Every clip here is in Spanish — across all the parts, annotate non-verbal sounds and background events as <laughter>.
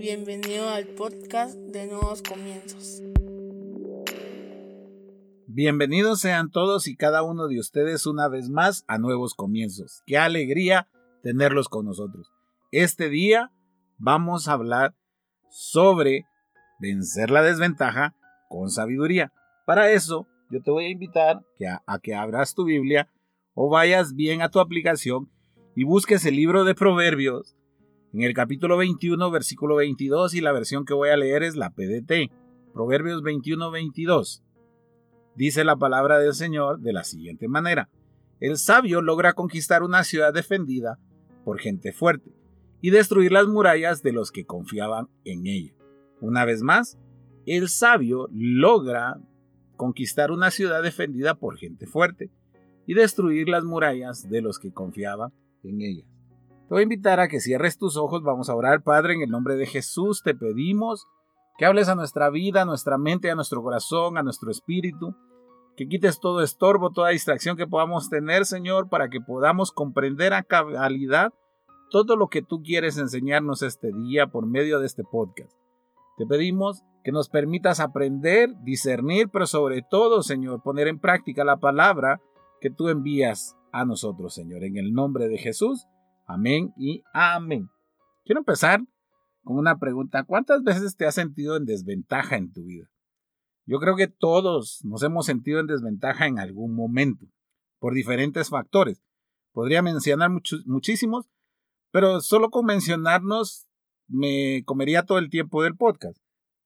Bienvenido al podcast de Nuevos Comienzos. Bienvenidos sean todos y cada uno de ustedes una vez más a Nuevos Comienzos. Qué alegría tenerlos con nosotros. Este día vamos a hablar sobre vencer la desventaja con sabiduría. Para eso, yo te voy a invitar a, que abras tu Biblia o vayas bien a tu aplicación y busques el libro de Proverbios en el capítulo 21, versículo 22 y la versión que voy a leer es la PDT. Proverbios 21, 22. Dice la palabra del Señor de la siguiente manera. El sabio logra conquistar una ciudad defendida por gente fuerte y destruir las murallas de los que confiaban en ella. Una vez más, el sabio logra conquistar una ciudad defendida por gente fuerte y destruir las murallas de los que confiaban en ella. Te voy a invitar a que cierres tus ojos, vamos a orar, Padre, en el nombre de Jesús, te pedimos que hables a nuestra vida, a nuestra mente, a nuestro corazón, a nuestro espíritu, que quites todo estorbo, toda distracción que podamos tener, Señor, para que podamos comprender a cabalidad todo lo que tú quieres enseñarnos este día por medio de este podcast. Te pedimos que nos permitas aprender, discernir, pero sobre todo, Señor, poner en práctica la palabra que tú envías a nosotros, Señor. En el nombre de Jesús. Amén y amén. Quiero empezar con una pregunta. ¿Cuántas veces te has sentido en desventaja en tu vida? Yo creo que todos nos hemos sentido en desventaja en algún momento, por diferentes factores. Podría mencionar muchísimos, pero solo con mencionarnos me comería todo el tiempo del podcast.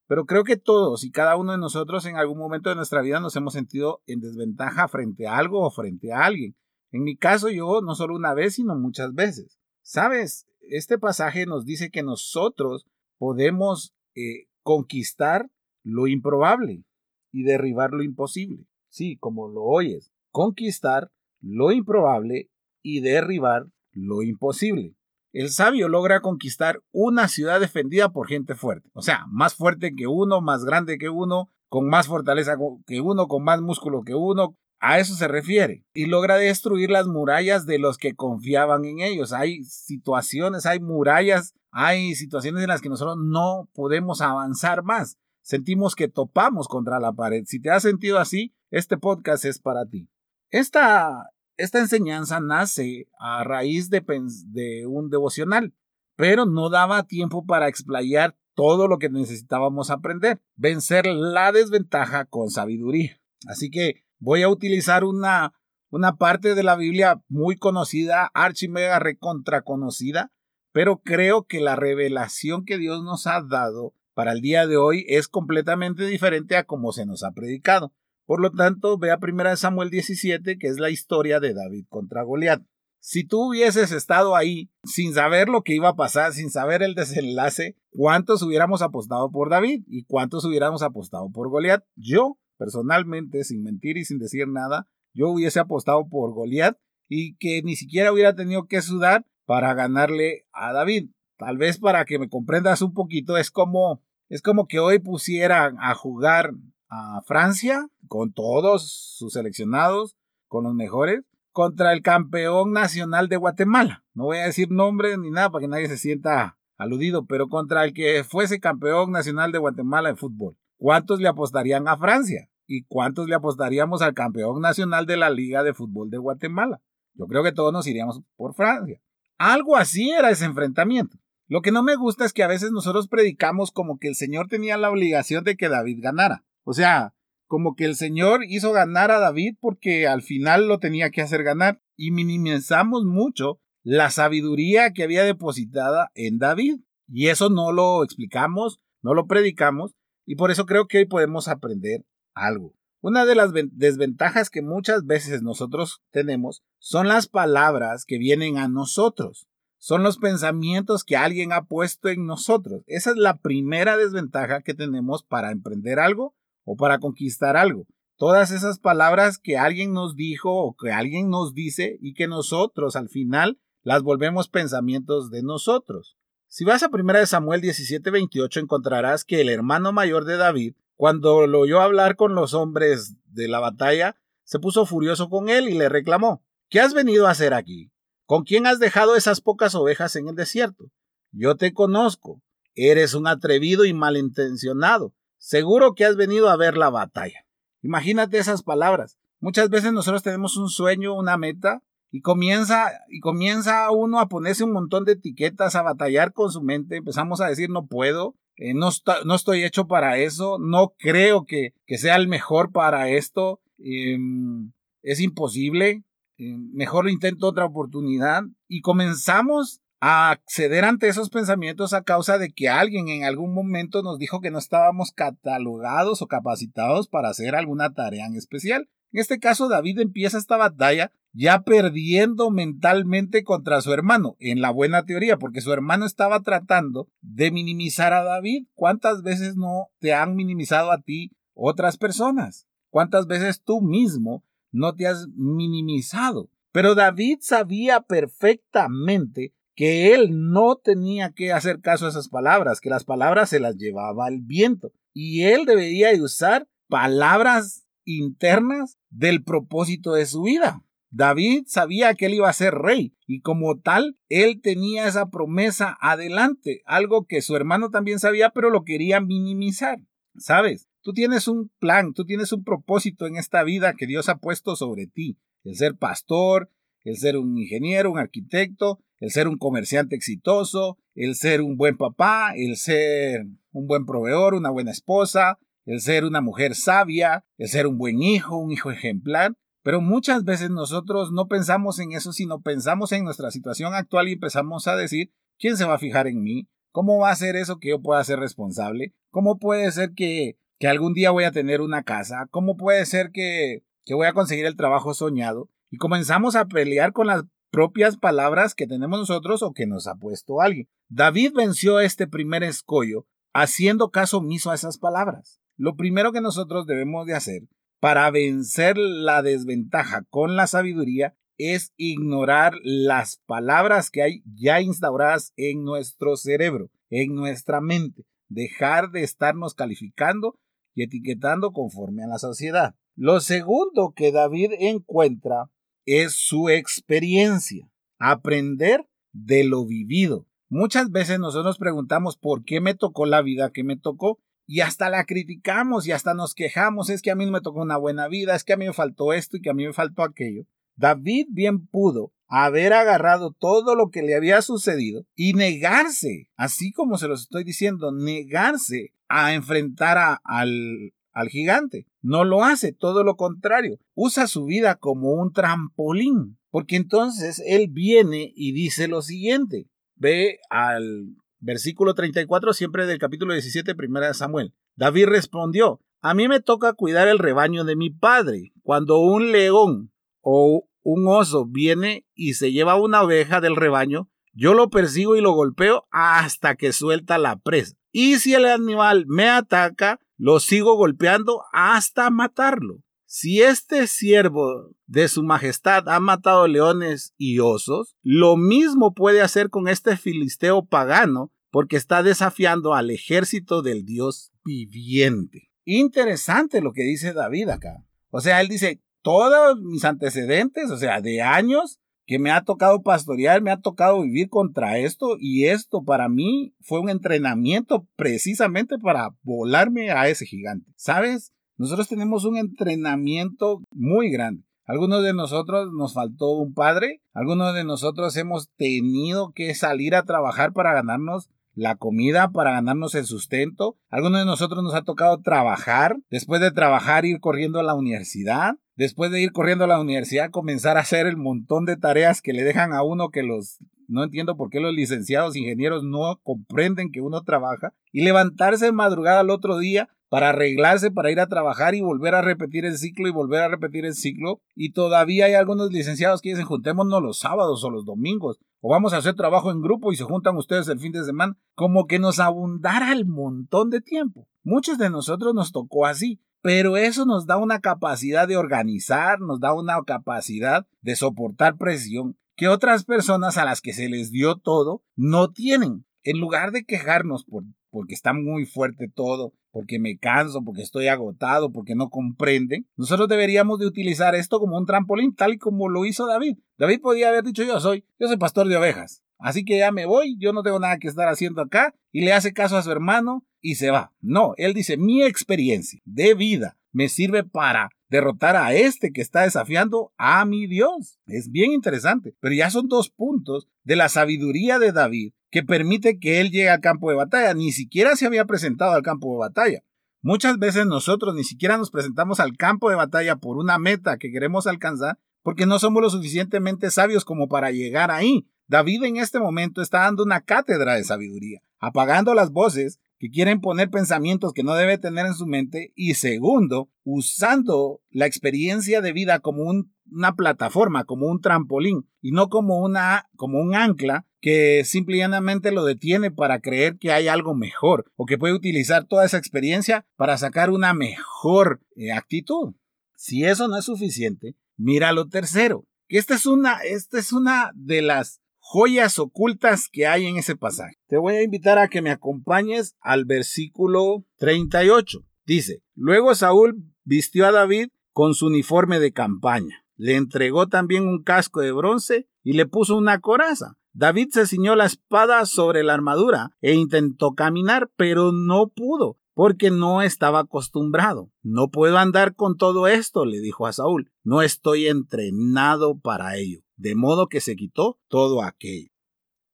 Pero creo que todos y cada uno de nosotros en algún momento de nuestra vida nos hemos sentido en desventaja frente a algo o frente a alguien. En mi caso, yo no solo una vez, sino muchas veces. Sabes, este pasaje nos dice que nosotros podemos eh, conquistar lo improbable y derribar lo imposible. Sí, como lo oyes, conquistar lo improbable y derribar lo imposible. El sabio logra conquistar una ciudad defendida por gente fuerte, o sea, más fuerte que uno, más grande que uno, con más fortaleza que uno, con más músculo que uno, a eso se refiere. Y logra destruir las murallas de los que confiaban en ellos. Hay situaciones, hay murallas, hay situaciones en las que nosotros no podemos avanzar más. Sentimos que topamos contra la pared. Si te has sentido así, este podcast es para ti. Esta, esta enseñanza nace a raíz de, de un devocional, pero no daba tiempo para explayar todo lo que necesitábamos aprender. Vencer la desventaja con sabiduría. Así que voy a utilizar una, una parte de la Biblia muy conocida, archimega recontra conocida, pero creo que la revelación que Dios nos ha dado para el día de hoy es completamente diferente a como se nos ha predicado. Por lo tanto, ve a 1 Samuel 17, que es la historia de David contra Goliat. Si tú hubieses estado ahí sin saber lo que iba a pasar, sin saber el desenlace, ¿cuántos hubiéramos apostado por David y cuántos hubiéramos apostado por Goliat? Yo personalmente, sin mentir y sin decir nada, yo hubiese apostado por Goliat y que ni siquiera hubiera tenido que sudar para ganarle a David. Tal vez para que me comprendas un poquito, es como es como que hoy pusieran a jugar a Francia con todos sus seleccionados, con los mejores, contra el campeón nacional de Guatemala. No voy a decir nombres ni nada para que nadie se sienta aludido, pero contra el que fuese campeón nacional de Guatemala en fútbol. ¿Cuántos le apostarían a Francia? ¿Y cuántos le apostaríamos al campeón nacional de la Liga de Fútbol de Guatemala? Yo creo que todos nos iríamos por Francia. Algo así era ese enfrentamiento. Lo que no me gusta es que a veces nosotros predicamos como que el Señor tenía la obligación de que David ganara. O sea, como que el Señor hizo ganar a David porque al final lo tenía que hacer ganar y minimizamos mucho la sabiduría que había depositada en David. Y eso no lo explicamos, no lo predicamos, y por eso creo que hoy podemos aprender algo. Una de las desventajas que muchas veces nosotros tenemos son las palabras que vienen a nosotros. Son los pensamientos que alguien ha puesto en nosotros. Esa es la primera desventaja que tenemos para emprender algo o para conquistar algo. Todas esas palabras que alguien nos dijo o que alguien nos dice y que nosotros al final las volvemos pensamientos de nosotros. Si vas a 1 Samuel 17:28 encontrarás que el hermano mayor de David, cuando lo oyó hablar con los hombres de la batalla, se puso furioso con él y le reclamó, ¿qué has venido a hacer aquí? ¿Con quién has dejado esas pocas ovejas en el desierto? Yo te conozco Eres un atrevido y malintencionado. Seguro que has venido a ver la batalla. Imagínate esas palabras. Muchas veces nosotros tenemos un sueño, una meta, y comienza, y comienza uno a ponerse un montón de etiquetas, a batallar con su mente. Empezamos a decir no puedo, eh, no, no, estoy hecho para eso, no creo que, que sea el mejor para esto, em, es imposible, em, mejor intento otra oportunidad. Y comenzamos a acceder ante esos pensamientos a causa de que alguien en algún momento nos dijo que no estábamos catalogados o capacitados para hacer alguna tarea en especial. En este caso, David empieza esta batalla ya perdiendo mentalmente contra su hermano, en la buena teoría, porque su hermano estaba tratando de minimizar a David. ¿Cuántas veces no te han minimizado a ti otras personas? ¿Cuántas veces tú mismo no te has minimizado? Pero David sabía perfectamente que él no tenía que hacer caso a esas palabras, que las palabras se las llevaba el viento. Y él debería usar palabras internas del propósito de su vida. David sabía que él iba a ser rey y como tal, él tenía esa promesa adelante, algo que su hermano también sabía, pero lo quería minimizar. ¿Sabes? Tú tienes un plan, tú tienes un propósito en esta vida que Dios ha puesto sobre ti. El ser pastor, el ser un ingeniero, un arquitecto, el ser un comerciante exitoso, el ser un buen papá, el ser un buen proveedor, una buena esposa, el ser una mujer sabia, el ser un buen hijo, un hijo ejemplar. Pero muchas veces nosotros no pensamos en eso, sino pensamos en nuestra situación actual y empezamos a decir, ¿quién se va a fijar en mí? ¿Cómo va a ser eso que yo pueda ser responsable? ¿Cómo puede ser que, que algún día voy a tener una casa? ¿Cómo puede ser que, que voy a conseguir el trabajo soñado? Y comenzamos a pelear con las propias palabras que tenemos nosotros o que nos ha puesto alguien. David venció este primer escollo haciendo caso omiso a esas palabras. Lo primero que nosotros debemos de hacer para vencer la desventaja con la sabiduría es ignorar las palabras que hay ya instauradas en nuestro cerebro, en nuestra mente, dejar de estarnos calificando y etiquetando conforme a la sociedad. Lo segundo que David encuentra es su experiencia, aprender de lo vivido. Muchas veces nosotros nos preguntamos por qué me tocó la vida que me tocó y hasta la criticamos y hasta nos quejamos, es que a mí no me tocó una buena vida, es que a mí me faltó esto y que a mí me faltó aquello. David bien pudo haber agarrado todo lo que le había sucedido y negarse, así como se los estoy diciendo, negarse a enfrentar al, al gigante. No lo hace, todo lo contrario. Usa su vida como un trampolín. Porque entonces él viene y dice lo siguiente. Ve al versículo 34 siempre del capítulo 17, primera de Samuel. David respondió, a mí me toca cuidar el rebaño de mi padre. Cuando un león o un oso viene y se lleva una oveja del rebaño, yo lo persigo y lo golpeo hasta que suelta la presa. Y si el animal me ataca, lo sigo golpeando hasta matarlo. Si este siervo de su majestad ha matado leones y osos, lo mismo puede hacer con este filisteo pagano porque está desafiando al ejército del Dios viviente. Interesante lo que dice David acá. O sea, él dice, todos mis antecedentes, o sea, de años, que me ha tocado pastorear, me ha tocado vivir contra esto y esto para mí fue un entrenamiento precisamente para volarme a ese gigante. ¿Sabes? Nosotros tenemos un entrenamiento muy grande. Algunos de nosotros nos faltó un padre, algunos de nosotros hemos tenido que salir a trabajar para ganarnos la comida para ganarnos el sustento. Algunos de nosotros nos ha tocado trabajar, después de trabajar ir corriendo a la universidad, después de ir corriendo a la universidad comenzar a hacer el montón de tareas que le dejan a uno que los no entiendo por qué los licenciados ingenieros no comprenden que uno trabaja y levantarse en madrugada al otro día para arreglarse para ir a trabajar y volver a repetir el ciclo y volver a repetir el ciclo. Y todavía hay algunos licenciados que dicen juntémonos los sábados o los domingos o vamos a hacer trabajo en grupo y se juntan ustedes el fin de semana, como que nos abundara el montón de tiempo. Muchos de nosotros nos tocó así, pero eso nos da una capacidad de organizar, nos da una capacidad de soportar presión que otras personas a las que se les dio todo no tienen. En lugar de quejarnos por, porque está muy fuerte todo, porque me canso, porque estoy agotado, porque no comprenden, nosotros deberíamos de utilizar esto como un trampolín, tal y como lo hizo David. David podía haber dicho yo soy, yo soy pastor de ovejas. Así que ya me voy, yo no tengo nada que estar haciendo acá y le hace caso a su hermano y se va. No, él dice, mi experiencia de vida me sirve para derrotar a este que está desafiando a mi Dios. Es bien interesante, pero ya son dos puntos de la sabiduría de David que permite que él llegue al campo de batalla. Ni siquiera se había presentado al campo de batalla. Muchas veces nosotros ni siquiera nos presentamos al campo de batalla por una meta que queremos alcanzar porque no somos lo suficientemente sabios como para llegar ahí. David en este momento está dando una cátedra de sabiduría, apagando las voces que quieren poner pensamientos que no debe tener en su mente y segundo, usando la experiencia de vida como una plataforma, como un trampolín y no como una como un ancla que simplemente lo detiene para creer que hay algo mejor o que puede utilizar toda esa experiencia para sacar una mejor eh, actitud. Si eso no es suficiente, mira lo tercero, que esta es una esta es una de las joyas ocultas que hay en ese pasaje. Te voy a invitar a que me acompañes al versículo 38. Dice, luego Saúl vistió a David con su uniforme de campaña. Le entregó también un casco de bronce y le puso una coraza. David se ciñó la espada sobre la armadura e intentó caminar, pero no pudo, porque no estaba acostumbrado. No puedo andar con todo esto, le dijo a Saúl. No estoy entrenado para ello de modo que se quitó todo aquello.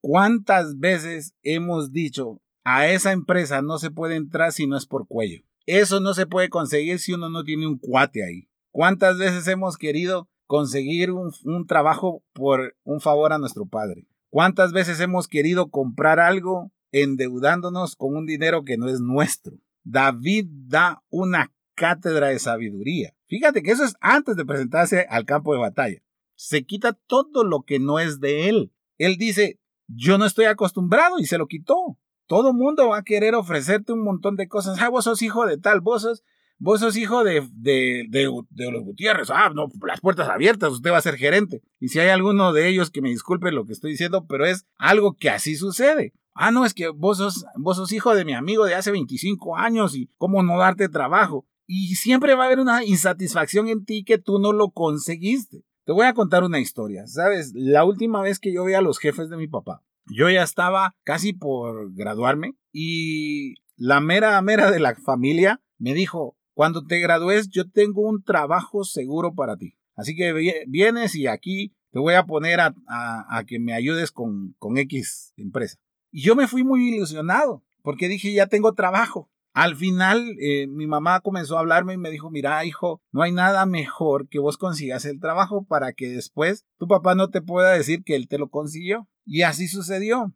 ¿Cuántas veces hemos dicho a esa empresa no se puede entrar si no es por cuello? Eso no se puede conseguir si uno no tiene un cuate ahí. ¿Cuántas veces hemos querido conseguir un, trabajo por un favor a nuestro padre? ¿Cuántas veces hemos querido comprar algo endeudándonos con un dinero que no es nuestro? David da una cátedra de sabiduría. Fíjate que eso es antes de presentarse al campo de batalla se quita todo lo que no es de él. Él dice, yo no estoy acostumbrado y se lo quitó. Todo mundo va a querer ofrecerte un montón de cosas. Ah, vos sos hijo de tal, vos sos, vos sos hijo de, de, de, los Gutiérrez. Ah, no, las puertas abiertas, usted va a ser gerente. Y si hay alguno de ellos que me disculpe lo que estoy diciendo, pero es algo que así sucede. Ah, no, es que vos sos, vos sos hijo de mi amigo de hace 25 años y cómo no darte trabajo. Y siempre va a haber una insatisfacción en ti que tú no lo conseguiste. Te voy a contar una historia. Sabes, la última vez que yo vi a los jefes de mi papá, yo ya estaba casi por graduarme y la mera mera de la familia me dijo, cuando te gradúes yo tengo un trabajo seguro para ti. Así que vienes y aquí te voy a poner a, a, que me ayudes con, con X empresa. Y yo me fui muy ilusionado porque dije, ya tengo trabajo. Al final, eh, mi mamá comenzó a hablarme y me dijo, mira, hijo, no hay nada mejor que vos consigas el trabajo para que después tu papá no te pueda decir que él te lo consiguió. Y así sucedió.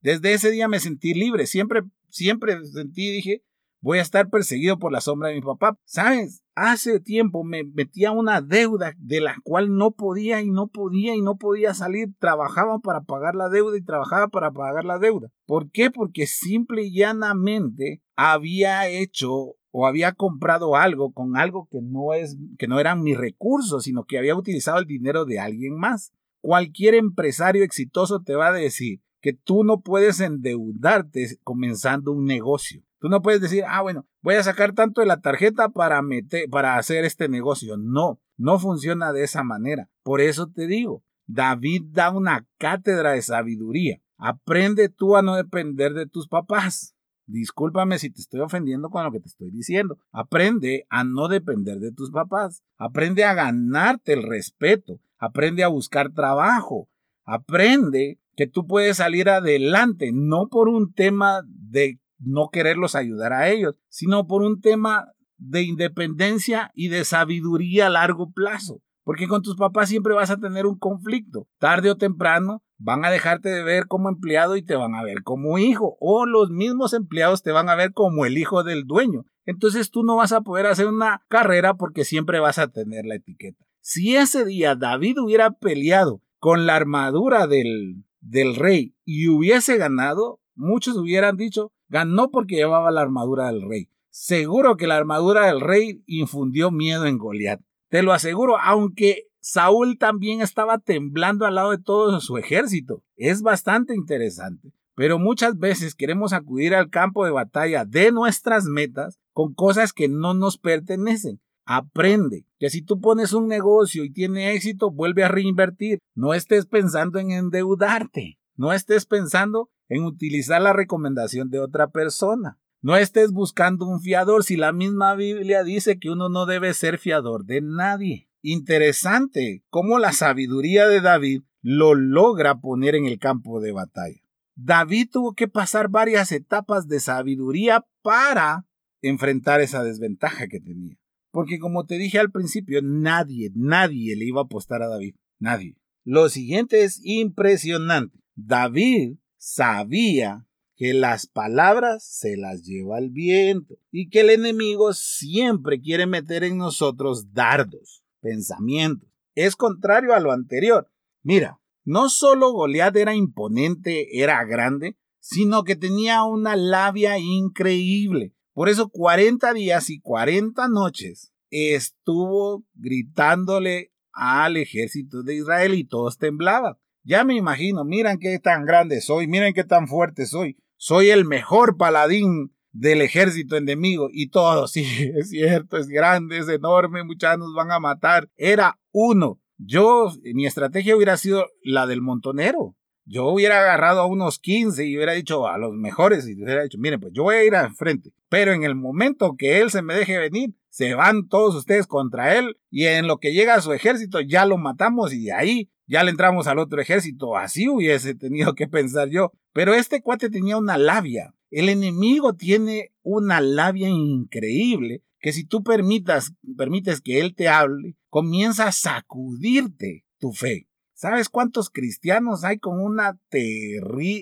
Desde ese día me sentí libre. Siempre, siempre sentí, dije, voy a estar perseguido por la sombra de mi papá. ¿Sabes? Hace tiempo me metía una deuda de la cual no podía y no podía y no podía salir. Trabajaba para pagar la deuda y trabajaba para pagar la deuda. ¿Por qué? Porque simple y llanamente había hecho o había comprado algo con algo que no es que no eran mis recursos, sino que había utilizado el dinero de alguien más. Cualquier empresario exitoso te va a decir que tú no puedes endeudarte comenzando un negocio. Tú no puedes decir, ah, bueno, voy a sacar tanto de la tarjeta para, meter, para hacer este negocio. No, no funciona de esa manera. Por eso te digo, David da una cátedra de sabiduría. Aprende tú a no depender de tus papás. Discúlpame si te estoy ofendiendo con lo que te estoy diciendo. Aprende a no depender de tus papás. Aprende a ganarte el respeto. Aprende a buscar trabajo. Aprende que tú puedes salir adelante, no por un tema de no quererlos ayudar a ellos, sino por un tema de independencia y de sabiduría a largo plazo. Porque con tus papás siempre vas a tener un conflicto. Tarde o temprano van a dejarte de ver como empleado y te van a ver como hijo. O los mismos empleados te van a ver como el hijo del dueño. Entonces tú no vas a poder hacer una carrera porque siempre vas a tener la etiqueta. Si ese día David hubiera peleado con la armadura del, del rey y hubiese ganado, muchos hubieran dicho, Ganó porque llevaba la armadura del rey. Seguro que la armadura del rey infundió miedo en Goliat. Te lo aseguro, aunque Saúl también estaba temblando al lado de todo su ejército. Es bastante interesante. Pero muchas veces queremos acudir al campo de batalla de nuestras metas con cosas que no nos pertenecen. Aprende que si tú pones un negocio y tiene éxito, vuelve a reinvertir. No estés pensando en endeudarte. No estés pensando en utilizar la recomendación de otra persona. No estés buscando un fiador si la misma Biblia dice que uno no debe ser fiador de nadie. Interesante cómo la sabiduría de David lo logra poner en el campo de batalla. David tuvo que pasar varias etapas de sabiduría para enfrentar esa desventaja que tenía. Porque como te dije al principio, nadie, nadie le iba a apostar a David. Nadie. Lo siguiente es impresionante. David sabía que las palabras se las lleva el viento y que el enemigo siempre quiere meter en nosotros dardos, pensamientos. Es contrario a lo anterior. Mira, no solo Goliat era imponente, era grande, sino que tenía una labia increíble. Por eso 40 días y 40 noches estuvo gritándole al ejército de Israel y todos temblaban. Ya me imagino, miren qué tan grande soy, miren qué tan fuerte soy. Soy el mejor paladín del ejército enemigo y todos, <laughs> sí, es cierto, es grande, es enorme, muchachos nos van a matar. Era uno. Yo, mi estrategia hubiera sido la del montonero. Yo hubiera agarrado a unos 15 y hubiera dicho a los mejores y hubiera dicho, miren, pues yo voy a ir al frente. Pero en el momento que él se me deje venir, se van todos ustedes contra él y en lo que llega a su ejército ya lo matamos y ahí ya le entramos al otro ejército. Así hubiese tenido que pensar yo. Pero este cuate tenía una labia. El enemigo tiene una labia increíble que si tú permitas, permites que él te hable, comienza a sacudirte tu fe. ¿Sabes cuántos cristianos hay con,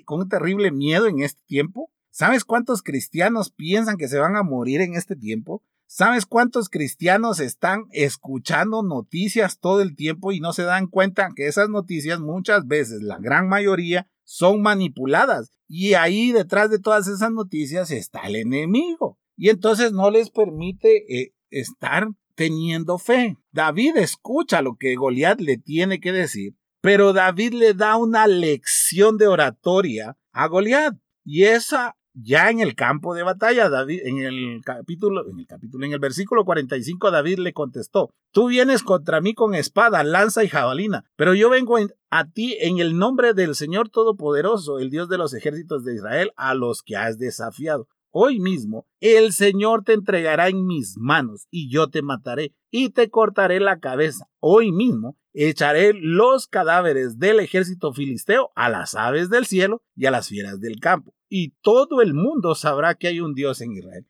con un terrible miedo en este tiempo? ¿Sabes cuántos cristianos piensan que se van a morir en este tiempo? ¿Sabes cuántos cristianos están escuchando noticias todo el tiempo y no se dan cuenta que esas noticias muchas veces, la gran mayoría, son manipuladas? Y ahí detrás de todas esas noticias está el enemigo. Y entonces no les permite eh, estar teniendo fe. David escucha lo que Goliat le tiene que decir, pero David le da una lección de oratoria a Goliat. Y esa ya en el campo de batalla, David, en el capítulo, en el capítulo, en el versículo 45, David le contestó, tú vienes contra mí con espada, lanza y jabalina, pero yo vengo a ti en el nombre del Señor Todopoderoso, el Dios de los ejércitos de Israel, a los que has desafiado. Hoy mismo el Señor te entregará en mis manos y yo te mataré y te cortaré la cabeza. Hoy mismo echaré los cadáveres del ejército filisteo a las aves del cielo y a las fieras del campo y todo el mundo sabrá que hay un Dios en Israel.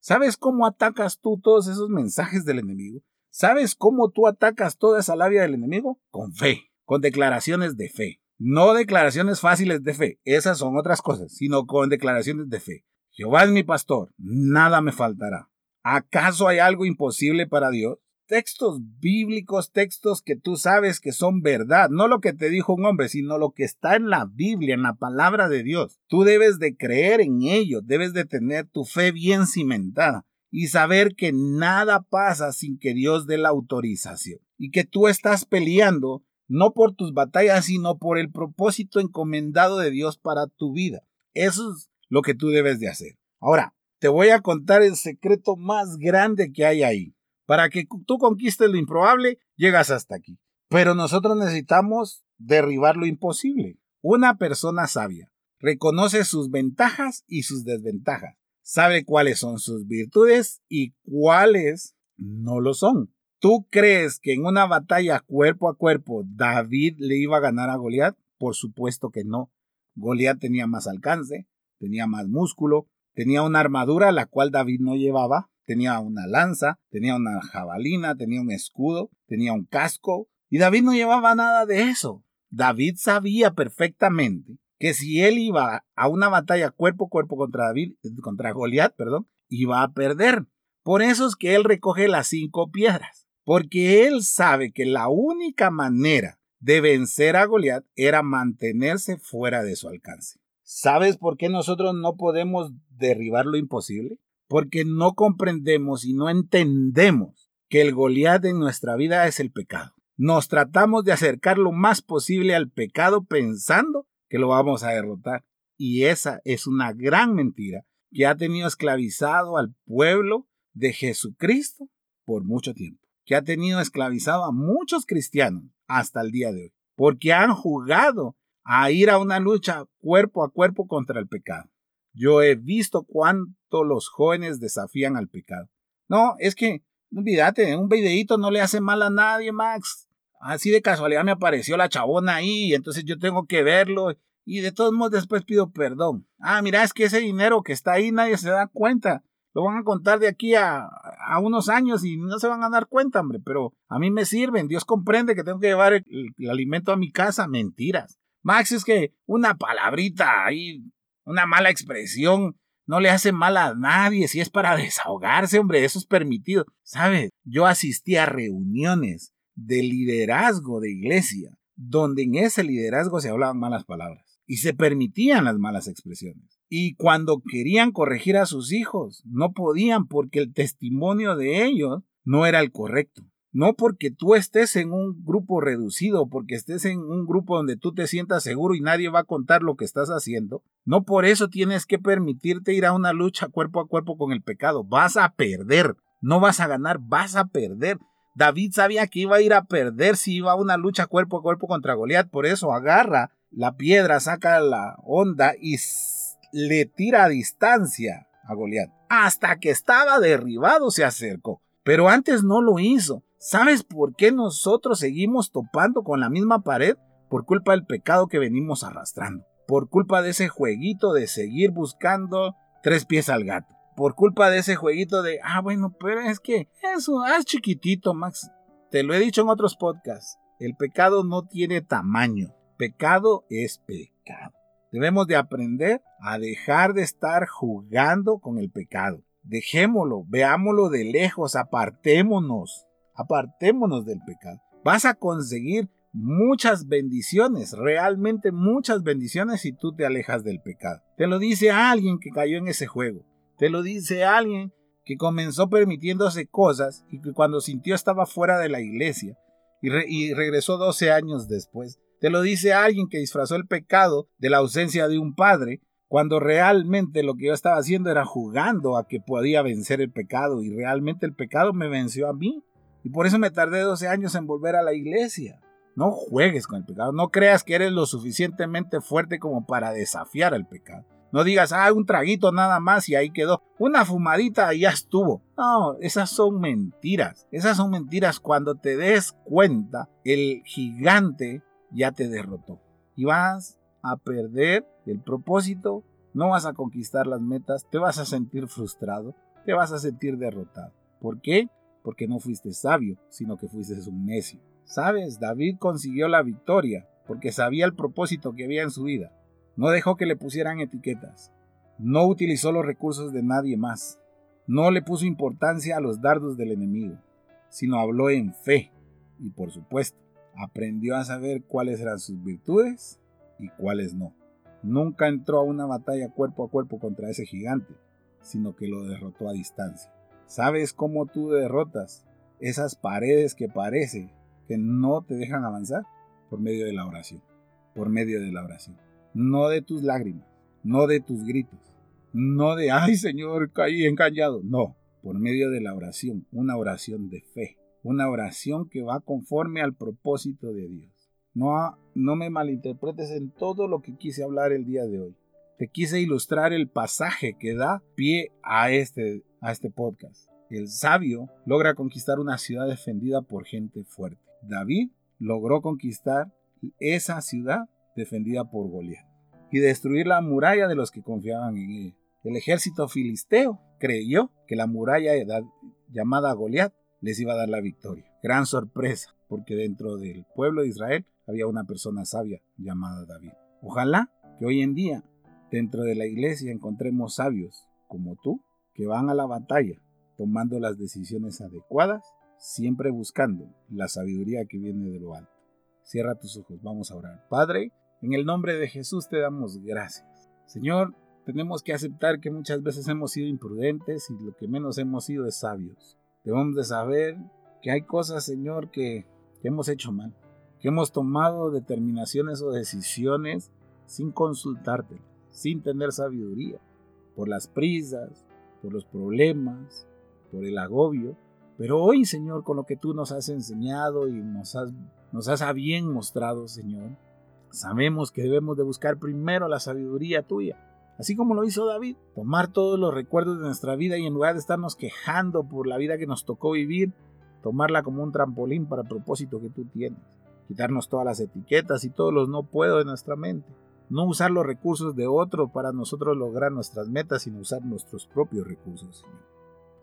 ¿Sabes cómo atacas tú todos esos mensajes del enemigo? ¿Sabes cómo tú atacas toda esa labia del enemigo? Con fe, con declaraciones de fe. No declaraciones fáciles de fe, esas son otras cosas, sino con declaraciones de fe. Jehová es mi pastor, nada me faltará. ¿Acaso hay algo imposible para Dios? Textos bíblicos, textos que tú sabes que son verdad, no lo que te dijo un hombre, sino lo que está en la Biblia, en la palabra de Dios. Tú debes de creer en ello, debes de tener tu fe bien cimentada y saber que nada pasa sin que Dios dé la autorización y que tú estás peleando no por tus batallas, sino por el propósito encomendado de Dios para tu vida. Eso es lo que tú debes de hacer. Ahora, te voy a contar el secreto más grande que hay ahí. Para que tú conquistes lo improbable, llegas hasta aquí. Pero nosotros necesitamos derribar lo imposible. Una persona sabia reconoce sus ventajas y sus desventajas. Sabe cuáles son sus virtudes y cuáles no lo son. ¿Tú crees que en una batalla cuerpo a cuerpo David le iba a ganar a Goliat? Por supuesto que no. Goliat tenía más alcance, tenía más músculo, tenía una armadura la cual David no llevaba, tenía una lanza, tenía una jabalina, tenía un escudo, tenía un casco, y David no llevaba nada de eso. David sabía perfectamente que si él iba a una batalla cuerpo a cuerpo contra David, contra Goliat, perdón, iba a perder. Por eso es que él recoge las cinco piedras, porque él sabe que la única manera de vencer a Goliat era mantenerse fuera de su alcance. ¿Sabes por qué nosotros no podemos derribar lo imposible? Porque no comprendemos y no entendemos que el Goliat en nuestra vida es el pecado. Nos tratamos de acercar lo más posible al pecado pensando que lo vamos a derrotar. Y esa es una gran mentira que ha tenido esclavizado al pueblo de Jesucristo por mucho tiempo, que ha tenido esclavizado a muchos cristianos hasta el día de hoy, porque han jugado a ir a una lucha cuerpo a cuerpo contra el pecado. Yo he visto los jóvenes desafían al pecado. No, es que, olvídate, un videíto no le hace mal a nadie, Max. Así de casualidad me apareció la chabona ahí, entonces yo tengo que verlo. Y de todos modos después pido perdón. Ah, mira, es que ese dinero que está ahí nadie se da cuenta. Lo van a contar de aquí a, a unos años y no se van a dar cuenta, hombre. Pero a mí me sirven. Dios comprende que tengo que llevar el, el alimento a mi casa. Mentiras. Max, es que una palabrita ahí, una mala expresión, no le hace mal a nadie. Si es para <laughs> desahogarse, hombre, eso es permitido. ¿Sabes? Yo asistí a reuniones de liderazgo de iglesia, donde en ese liderazgo se hablaban malas palabras y se permitían las malas expresiones. Y cuando querían corregir a sus hijos, no podían porque el testimonio de ellos no era el correcto. No porque tú estés en un grupo reducido, porque estés en un grupo donde tú te sientas seguro y nadie va a contar lo que estás haciendo. No por eso tienes que permitirte ir a una lucha cuerpo a cuerpo con el pecado. Vas a perder. No vas a ganar, vas a perder. David sabía que iba a ir a perder si iba a una lucha cuerpo a cuerpo contra Goliat. Por eso agarra la piedra, saca la onda y le tira a distancia a Goliat. Hasta que estaba derribado se acercó. Pero antes no lo hizo. ¿Sabes por qué nosotros seguimos topando con la misma pared? Por culpa del pecado que venimos arrastrando. Por culpa de ese jueguito de seguir buscando tres pies al gato. Por culpa de ese jueguito de, ah, bueno, pero es que eso, es chiquitito, Max. Te lo he dicho en otros podcasts. El pecado no tiene tamaño. Pecado es pecado. Debemos de aprender a dejar de estar jugando con el pecado. Dejémoslo, veámoslo de lejos, apartémonos, apartémonos del pecado. Vas a conseguir muchas bendiciones, realmente muchas bendiciones si tú te alejas del pecado. Te lo dice alguien que cayó en ese juego. Te lo dice alguien que comenzó permitiéndose cosas y que cuando sintió estaba fuera de la iglesia y, regresó 12 años después. Te lo dice alguien que disfrazó el pecado de la ausencia de un padre cuando realmente lo que yo estaba haciendo era jugando a que podía vencer el pecado y realmente el pecado me venció a mí. Y por eso me tardé 12 años en volver a la iglesia. No juegues con el pecado, no creas que eres lo suficientemente fuerte como para desafiar al pecado. No digas, ah, un traguito nada más y ahí quedó. Una fumadita y ya estuvo. No, esas son mentiras. Esas son mentiras. Cuando te des cuenta, el gigante ya te derrotó. Y vas a perder el propósito, no vas a conquistar las metas, te vas a sentir frustrado, te vas a sentir derrotado. ¿Por qué? Porque no fuiste sabio, sino que fuiste un necio. ¿Sabes? David consiguió la victoria porque sabía el propósito que había en su vida. No dejó que le pusieran etiquetas. No utilizó los recursos de nadie más. No le puso importancia a los dardos del enemigo, sino habló en fe. Y por supuesto, aprendió a saber cuáles eran sus virtudes y cuáles no. Nunca entró a una batalla cuerpo a cuerpo contra ese gigante, sino que lo derrotó a distancia. ¿Sabes cómo tú derrotas esas paredes que parece que no te dejan avanzar? Por medio de la oración. Por medio de la oración no de tus lágrimas, no de tus gritos, no de, ay Señor, caí engañado, no, por medio de la oración, una oración de fe, una oración que va conforme al propósito de Dios. No, no me malinterpretes en todo lo que quise hablar el día de hoy. Te quise ilustrar el pasaje que da pie a este, a este podcast. El sabio logra conquistar una ciudad defendida por gente fuerte. David logró conquistar esa ciudad defendida por Goliat, y destruir la muralla de los que confiaban en él. El ejército filisteo creyó que la muralla llamada Goliat les iba a dar la victoria. Gran sorpresa, porque dentro del pueblo de Israel había una persona sabia llamada David. Ojalá que hoy en día dentro de la iglesia encontremos sabios como tú que van a la batalla tomando las decisiones adecuadas, siempre buscando la sabiduría que viene de lo alto. Cierra tus ojos, vamos a orar. Padre, en el nombre de Jesús te damos gracias. Señor, tenemos que aceptar que muchas veces hemos sido imprudentes y lo que menos hemos sido es sabios. Debemos de saber que hay cosas, Señor, que, hemos hecho mal, que hemos tomado determinaciones o decisiones sin consultarte, sin tener sabiduría, por las prisas, por los problemas, por el agobio. Pero hoy, Señor, con lo que tú nos has enseñado y nos has, nos has a bien mostrado, Señor, Sabemos que debemos de buscar primero la sabiduría tuya, así como lo hizo David, tomar todos los recuerdos de nuestra vida y en lugar de estarnos quejando por la vida que nos tocó vivir, tomarla como un trampolín para el propósito que tú tienes, quitarnos todas las etiquetas y todos los no puedo de nuestra mente, no usar los recursos de otro para nosotros lograr nuestras metas, sino usar nuestros propios recursos, Señor.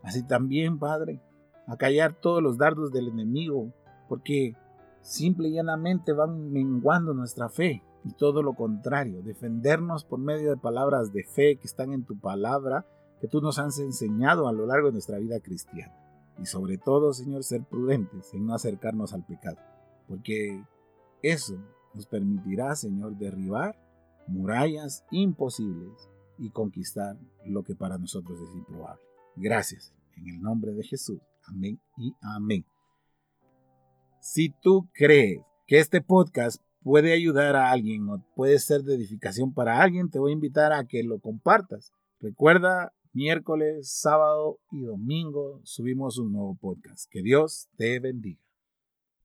Así también, Padre, acallar todos los dardos del enemigo, porque simple y llanamente van menguando nuestra fe y todo lo contrario, defendernos por medio de palabras de fe que están en tu palabra, que tú nos has enseñado a lo largo de nuestra vida cristiana. Y sobre todo, Señor, ser prudentes en no acercarnos al pecado, porque eso nos permitirá, Señor, derribar murallas imposibles y conquistar lo que para nosotros es improbable. Gracias, en el nombre de Jesús. Amén y amén. Si tú crees que este podcast puede ayudar a alguien o puede ser de edificación para alguien, te voy a invitar a que lo compartas. Recuerda, miércoles, sábado y domingo subimos un nuevo podcast. Que Dios te bendiga.